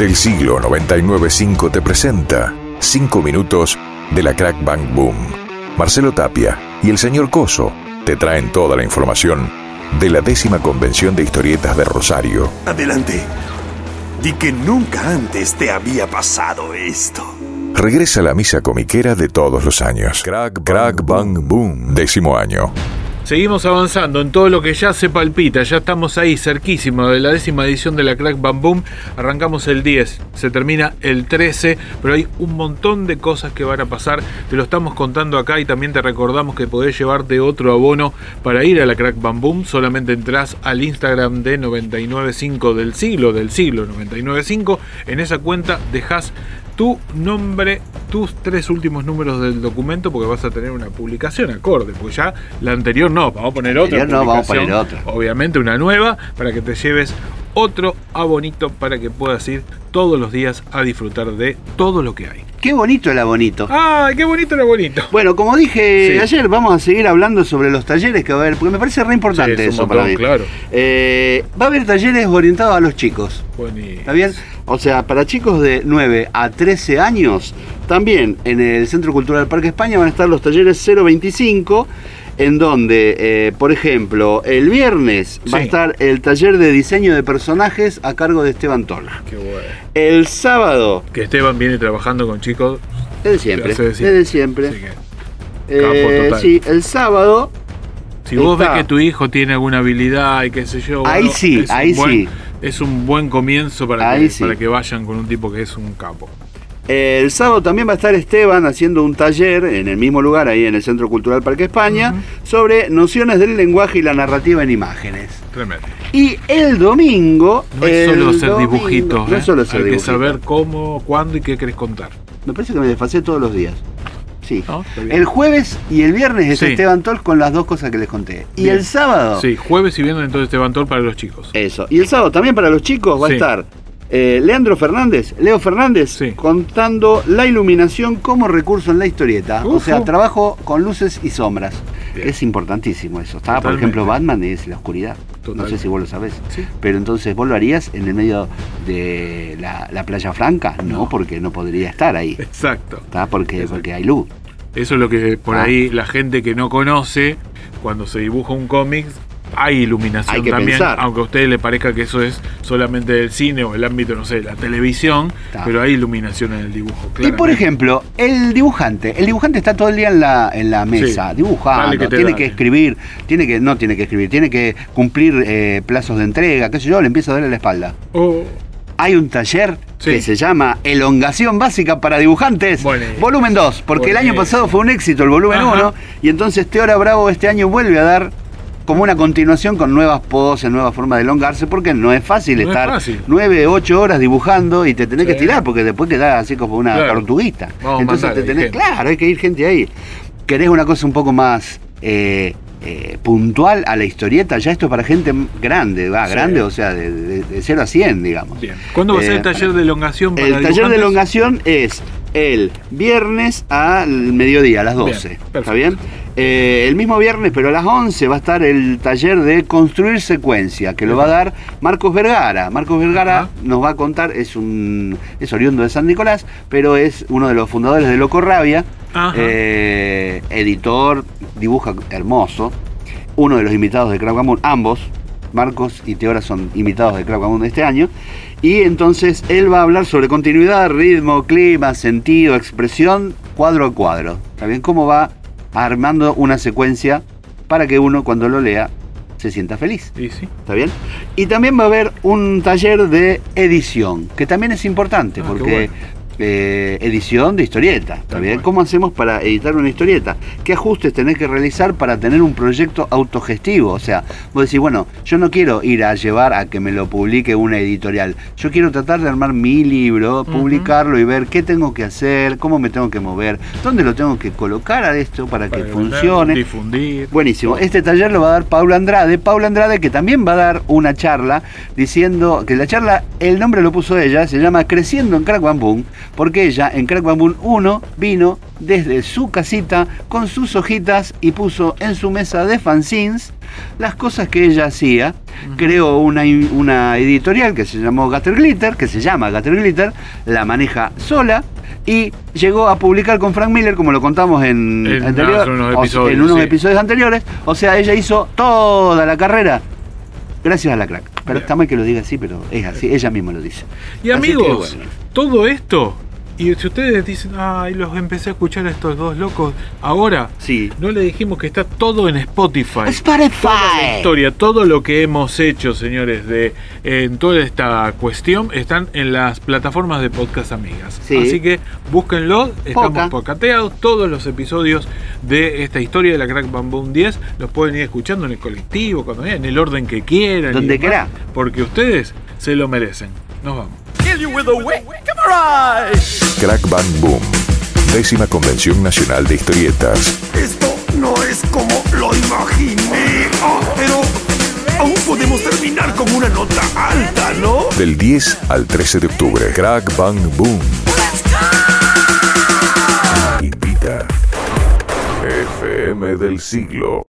del siglo 995 te presenta 5 minutos de la Crack Bang Boom. Marcelo Tapia y el señor Coso te traen toda la información de la décima convención de historietas de Rosario. Adelante. Di que nunca antes te había pasado esto. Regresa la misa comiquera de todos los años. Crack, Crack Bang Boom, décimo año. Seguimos avanzando en todo lo que ya se palpita, ya estamos ahí cerquísimo de la décima edición de la Crack Bam Boom. Arrancamos el 10, se termina el 13, pero hay un montón de cosas que van a pasar. Te lo estamos contando acá y también te recordamos que podés llevarte otro abono para ir a la Crack Bam Boom. Solamente entras al Instagram de 995 del siglo, del siglo 995. En esa cuenta dejas tu nombre, tus tres últimos números del documento, porque vas a tener una publicación acorde, porque ya la anterior no, vamos a poner otra. no, vamos a poner otra. Obviamente una nueva, para que te lleves otro abonito para que puedas ir todos los días a disfrutar de todo lo que hay. Qué bonito el abonito. ¡Ay, qué bonito el abonito! Bueno, como dije ayer, vamos a seguir hablando sobre los talleres que va a haber, porque me parece re importante eso para mí. Claro. Eh, va a haber talleres orientados a los chicos. ¿Está bien? O sea, para chicos de 9 a 13 años, también en el Centro Cultural Parque España van a estar los talleres 025 en donde, eh, por ejemplo, el viernes va a estar el taller de diseño de personajes a cargo de Esteban Tola. Qué bueno. El sábado. Que Esteban viene trabajando con chicos. Desde siempre. Desde siempre. Eh, sí, el sábado. Si vos ves que tu hijo tiene alguna habilidad y qué sé yo. Ahí sí, ahí sí. Es un buen comienzo para que, para que vayan con un tipo que es un capo. El sábado también va a estar Esteban haciendo un taller en el mismo lugar, ahí en el Centro Cultural Parque España, sobre nociones del lenguaje y la narrativa en imágenes. Tremendo. Y el domingo. No es solo hacer dibujitos, no es ¿eh? solo hacer Hay que saber cómo, cuándo y qué querés contar. Me parece que me desfasé todos los días. Sí. el jueves y el viernes es Esteban Tol con las dos cosas que les conté. Y el sábado. Sí, jueves y viernes entonces Esteban Tol para los chicos. Eso. Y el sábado también para los chicos va a estar eh, Leandro Fernández, Leo Fernández, contando la iluminación como recurso en la historieta. o sea, trabajo con luces y sombras. Es importantísimo eso. Estaba, por ejemplo, Batman es la oscuridad. No sé si vos lo sabés. Pero entonces, ¿vos lo harías en el medio de la, playa franca? No, porque no podría estar ahí. Exacto. ¿Está? Porque, porque hay luz. Eso es lo que por ah. ahí la gente que no conoce, cuando se dibuja un cómic, hay iluminación también, aunque a usted le parezca que eso es solamente del cine o el ámbito, no sé, la televisión, pero hay iluminación en el dibujo. Y por ejemplo, el dibujante, el dibujante está todo el día en la, en la mesa, dibujando, tiene que escribir, tiene que, no tiene que escribir, tiene que cumplir eh, plazos de entrega, qué sé yo, le empieza a darle la espalda. Oh. Hay un taller que se llama Elongación Básica para Dibujantes, volumen 2, porque el año pasado fue un éxito el volumen 1, y entonces Teora Bravo este año vuelve a dar como una continuación con nuevas poses, nuevas formas de elongarse, porque no es fácil estar nueve, ocho horas dibujando y te tenés que estirar, porque después quedás así como una tortuguita. Entonces te tenés, claro, hay que ir gente ahí. ¿Querés una cosa un poco más eh, eh, puntual a la historieta? Ya esto es para gente grande, va, grande, o sea, de, de, 0 a 100, digamos. Bien. ¿Cuándo va a ser el eh, taller de elongación? Para el taller de elongación es el viernes al mediodía, a las 12. ¿Está bien? Eh, el mismo viernes, pero a las 11, va a estar el taller de construir secuencia, que lo va a dar Marcos Vergara. Marcos Vergara nos va a contar, es un es oriundo de San Nicolás, pero es uno de los fundadores de Loco Rabia, eh, editor, dibuja hermoso, uno de los invitados de Crowd ambos, Marcos y Teora son invitados de Crowd de este año. Y entonces él va a hablar sobre continuidad, ritmo, clima, sentido, expresión, cuadro a cuadro. ¿Está ¿Cómo va armando una secuencia para que uno cuando lo lea se sienta feliz. Sí, sí. ¿Está bien? Y también va a haber un taller de edición, que también es importante, ah, porque eh, edición de historieta. ¿Está bien? ¿Cómo hacemos para editar una historieta? ¿Qué ajustes tenés que realizar para tener un proyecto autogestivo? O sea, vos decís, bueno, yo no quiero ir a llevar a que me lo publique una editorial. Yo quiero tratar de armar mi libro, publicarlo y ver qué tengo que hacer, cómo me tengo que mover, dónde lo tengo que colocar a esto para, que funcione. Difundir. Buenísimo. Este taller lo va a dar Paula Andrade. Paula Andrade que también va a dar una charla diciendo que la charla, el nombre lo puso ella, se llama Creciendo en Crack Boom porque ella en Crack Bamboo 1 vino desde su casita con sus hojitas y puso en su mesa de fanzines las cosas que ella hacía. Creó una, una editorial que se llamó Gutter Glitter, que se llama Gutter Glitter, la maneja sola y llegó a publicar con Frank Miller, como lo contamos en, unos episodios, en unos episodios anteriores. O sea, ella hizo toda la carrera gracias a la crack. Pero está mal que lo diga así, pero es así, ella misma lo dice. Y amigos, todo esto y si ustedes dicen, ay, los empecé a escuchar a estos dos locos, ahora sí. no le dijimos que está todo en Spotify. Spotify. Toda la historia, todo lo que hemos hecho, señores, de en toda esta cuestión, están en las plataformas de podcast amigas. Así que búsquenlo, estamos pocateados. Todos los episodios de esta historia de la Crack Bamboo 10 los pueden ir escuchando en el colectivo, cuando en el orden que quieran. Donde quiera. Porque ustedes se lo merecen. Nos vamos. Crack Bang Boom. Décima Convención Nacional de Historietas. Esto no es como lo imaginé. Ah, pero aún podemos terminar con una nota alta, ¿no? Del 10 al 13 de octubre. Crack Bang Boom. Invita. FM del siglo.